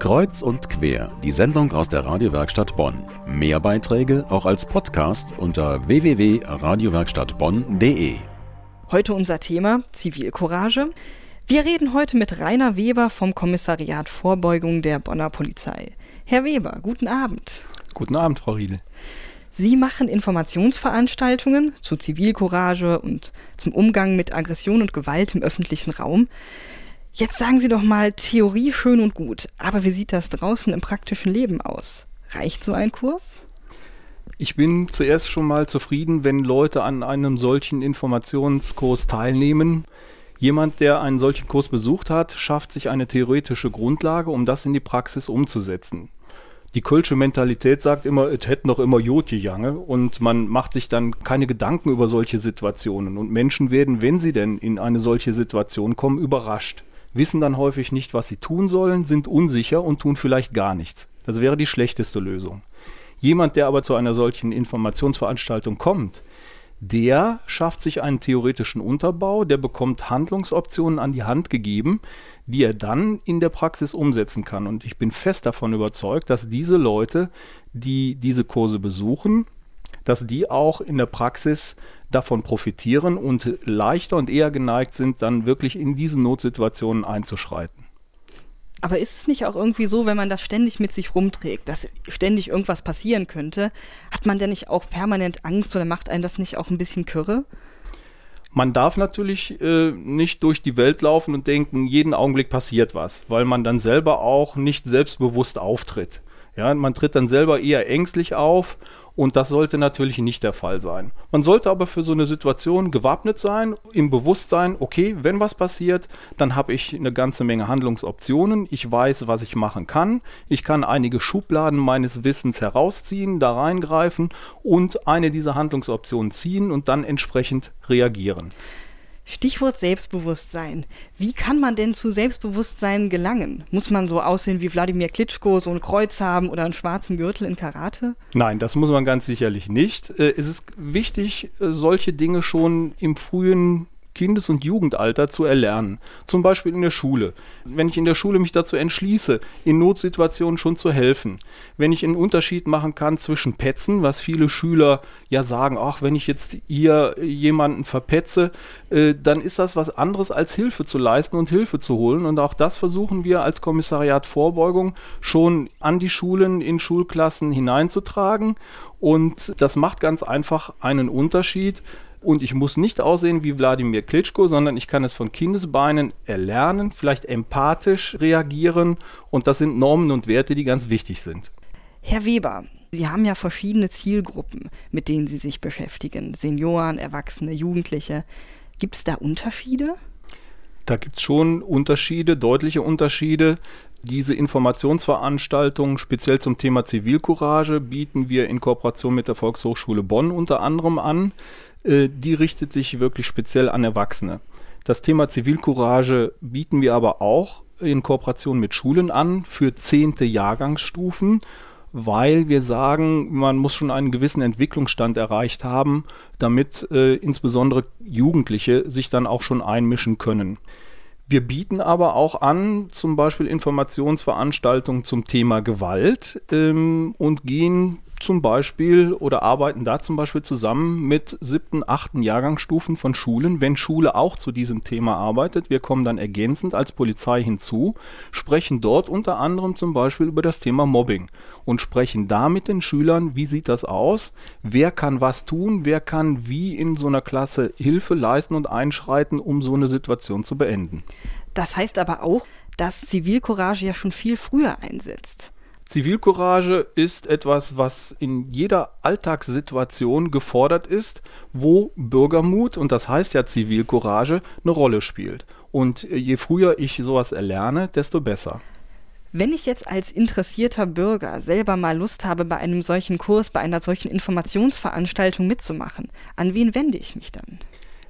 Kreuz und quer, die Sendung aus der Radiowerkstatt Bonn. Mehr Beiträge auch als Podcast unter www.radiowerkstattbonn.de. Heute unser Thema Zivilcourage. Wir reden heute mit Rainer Weber vom Kommissariat Vorbeugung der Bonner Polizei. Herr Weber, guten Abend. Guten Abend, Frau Riedel. Sie machen Informationsveranstaltungen zu Zivilcourage und zum Umgang mit Aggression und Gewalt im öffentlichen Raum. Jetzt sagen Sie doch mal, Theorie schön und gut, aber wie sieht das draußen im praktischen Leben aus? Reicht so ein Kurs? Ich bin zuerst schon mal zufrieden, wenn Leute an einem solchen Informationskurs teilnehmen. Jemand, der einen solchen Kurs besucht hat, schafft sich eine theoretische Grundlage, um das in die Praxis umzusetzen. Die kölsche Mentalität sagt immer, es hätte noch immer Jod gejange und man macht sich dann keine Gedanken über solche Situationen und Menschen werden, wenn sie denn in eine solche Situation kommen, überrascht wissen dann häufig nicht, was sie tun sollen, sind unsicher und tun vielleicht gar nichts. Das wäre die schlechteste Lösung. Jemand, der aber zu einer solchen Informationsveranstaltung kommt, der schafft sich einen theoretischen Unterbau, der bekommt Handlungsoptionen an die Hand gegeben, die er dann in der Praxis umsetzen kann. Und ich bin fest davon überzeugt, dass diese Leute, die diese Kurse besuchen, dass die auch in der Praxis davon profitieren und leichter und eher geneigt sind, dann wirklich in diesen Notsituationen einzuschreiten. Aber ist es nicht auch irgendwie so, wenn man das ständig mit sich rumträgt, dass ständig irgendwas passieren könnte, hat man denn nicht auch permanent Angst oder macht einen das nicht auch ein bisschen kürre? Man darf natürlich äh, nicht durch die Welt laufen und denken, jeden Augenblick passiert was, weil man dann selber auch nicht selbstbewusst auftritt. Ja, man tritt dann selber eher ängstlich auf und das sollte natürlich nicht der Fall sein. Man sollte aber für so eine Situation gewappnet sein, im Bewusstsein, okay, wenn was passiert, dann habe ich eine ganze Menge Handlungsoptionen. Ich weiß, was ich machen kann. Ich kann einige Schubladen meines Wissens herausziehen, da reingreifen und eine dieser Handlungsoptionen ziehen und dann entsprechend reagieren. Stichwort Selbstbewusstsein. Wie kann man denn zu Selbstbewusstsein gelangen? Muss man so aussehen wie Wladimir Klitschko, so ein Kreuz haben oder einen schwarzen Gürtel in Karate? Nein, das muss man ganz sicherlich nicht. Äh, es ist wichtig, äh, solche Dinge schon im frühen Kindes- und Jugendalter zu erlernen. Zum Beispiel in der Schule. Wenn ich in der Schule mich dazu entschließe, in Notsituationen schon zu helfen. Wenn ich einen Unterschied machen kann zwischen Petzen, was viele Schüler ja sagen, ach, wenn ich jetzt hier jemanden verpetze, äh, dann ist das was anderes als Hilfe zu leisten und Hilfe zu holen. Und auch das versuchen wir als Kommissariat Vorbeugung schon an die Schulen, in Schulklassen hineinzutragen. Und das macht ganz einfach einen Unterschied und ich muss nicht aussehen wie Wladimir Klitschko, sondern ich kann es von Kindesbeinen erlernen, vielleicht empathisch reagieren und das sind Normen und Werte, die ganz wichtig sind. Herr Weber, Sie haben ja verschiedene Zielgruppen, mit denen Sie sich beschäftigen. Senioren, Erwachsene, Jugendliche. Gibt es da Unterschiede? Da gibt es schon Unterschiede, deutliche Unterschiede. Diese Informationsveranstaltung speziell zum Thema Zivilcourage bieten wir in Kooperation mit der Volkshochschule Bonn unter anderem an. Äh, die richtet sich wirklich speziell an Erwachsene. Das Thema Zivilcourage bieten wir aber auch in Kooperation mit Schulen an für zehnte Jahrgangsstufen, weil wir sagen, man muss schon einen gewissen Entwicklungsstand erreicht haben, damit äh, insbesondere Jugendliche sich dann auch schon einmischen können. Wir bieten aber auch an, zum Beispiel Informationsveranstaltungen zum Thema Gewalt ähm, und gehen zum Beispiel oder arbeiten da zum Beispiel zusammen mit siebten, achten Jahrgangsstufen von Schulen, wenn Schule auch zu diesem Thema arbeitet. Wir kommen dann ergänzend als Polizei hinzu, sprechen dort unter anderem zum Beispiel über das Thema Mobbing und sprechen da mit den Schülern, wie sieht das aus, wer kann was tun, wer kann wie in so einer Klasse Hilfe leisten und einschreiten, um so eine Situation zu beenden. Das heißt aber auch, dass Zivilcourage ja schon viel früher einsetzt. Zivilcourage ist etwas, was in jeder Alltagssituation gefordert ist, wo Bürgermut, und das heißt ja Zivilcourage, eine Rolle spielt. Und je früher ich sowas erlerne, desto besser. Wenn ich jetzt als interessierter Bürger selber mal Lust habe, bei einem solchen Kurs, bei einer solchen Informationsveranstaltung mitzumachen, an wen wende ich mich dann?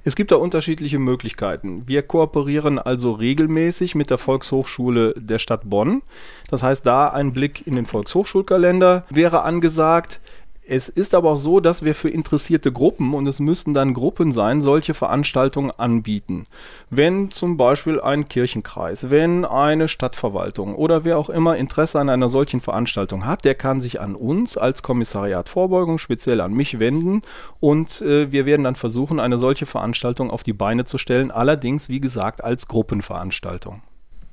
Es gibt da unterschiedliche Möglichkeiten. Wir kooperieren also regelmäßig mit der Volkshochschule der Stadt Bonn. Das heißt, da ein Blick in den Volkshochschulkalender wäre angesagt. Es ist aber auch so, dass wir für interessierte Gruppen, und es müssten dann Gruppen sein, solche Veranstaltungen anbieten. Wenn zum Beispiel ein Kirchenkreis, wenn eine Stadtverwaltung oder wer auch immer Interesse an einer solchen Veranstaltung hat, der kann sich an uns als Kommissariat Vorbeugung, speziell an mich wenden und äh, wir werden dann versuchen, eine solche Veranstaltung auf die Beine zu stellen, allerdings wie gesagt als Gruppenveranstaltung.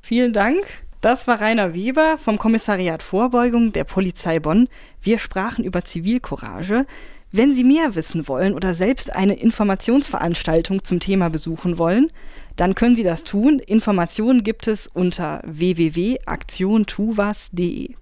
Vielen Dank. Das war Rainer Weber vom Kommissariat Vorbeugung der Polizei Bonn. Wir sprachen über Zivilcourage. Wenn Sie mehr wissen wollen oder selbst eine Informationsveranstaltung zum Thema besuchen wollen, dann können Sie das tun. Informationen gibt es unter www.aktiontuwas.de.